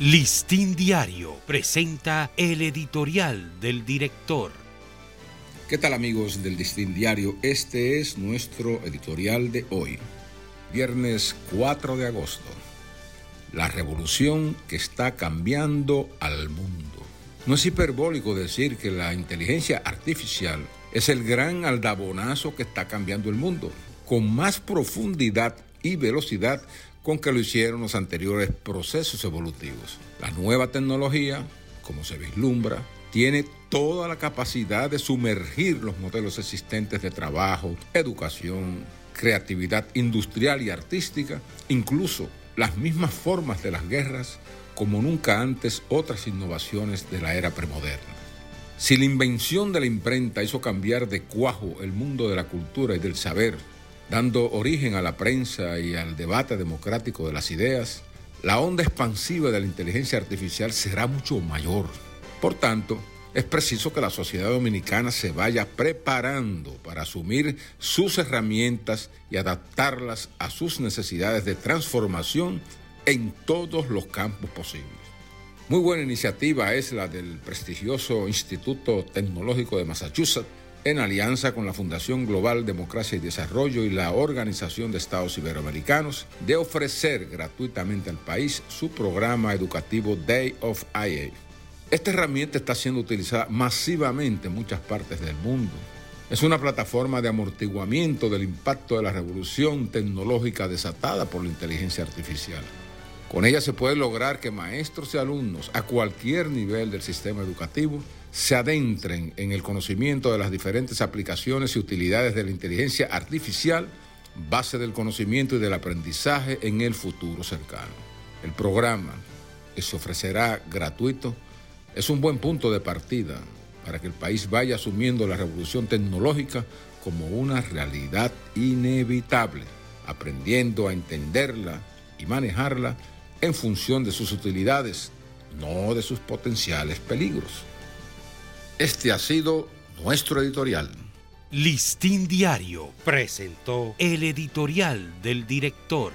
Listín Diario presenta el editorial del director. ¿Qué tal amigos del Listín Diario? Este es nuestro editorial de hoy, viernes 4 de agosto. La revolución que está cambiando al mundo. No es hiperbólico decir que la inteligencia artificial es el gran aldabonazo que está cambiando el mundo, con más profundidad y velocidad con que lo hicieron los anteriores procesos evolutivos. La nueva tecnología, como se vislumbra, tiene toda la capacidad de sumergir los modelos existentes de trabajo, educación, creatividad industrial y artística, incluso las mismas formas de las guerras, como nunca antes otras innovaciones de la era premoderna. Si la invención de la imprenta hizo cambiar de cuajo el mundo de la cultura y del saber, dando origen a la prensa y al debate democrático de las ideas, la onda expansiva de la inteligencia artificial será mucho mayor. Por tanto, es preciso que la sociedad dominicana se vaya preparando para asumir sus herramientas y adaptarlas a sus necesidades de transformación en todos los campos posibles. Muy buena iniciativa es la del prestigioso Instituto Tecnológico de Massachusetts en alianza con la Fundación Global Democracia y Desarrollo y la Organización de Estados Iberoamericanos, de ofrecer gratuitamente al país su programa educativo Day of IA. Esta herramienta está siendo utilizada masivamente en muchas partes del mundo. Es una plataforma de amortiguamiento del impacto de la revolución tecnológica desatada por la inteligencia artificial. Con ella se puede lograr que maestros y alumnos a cualquier nivel del sistema educativo se adentren en el conocimiento de las diferentes aplicaciones y utilidades de la inteligencia artificial, base del conocimiento y del aprendizaje en el futuro cercano. El programa, que se ofrecerá gratuito, es un buen punto de partida para que el país vaya asumiendo la revolución tecnológica como una realidad inevitable, aprendiendo a entenderla y manejarla en función de sus utilidades, no de sus potenciales peligros. Este ha sido nuestro editorial. Listín Diario presentó el editorial del director.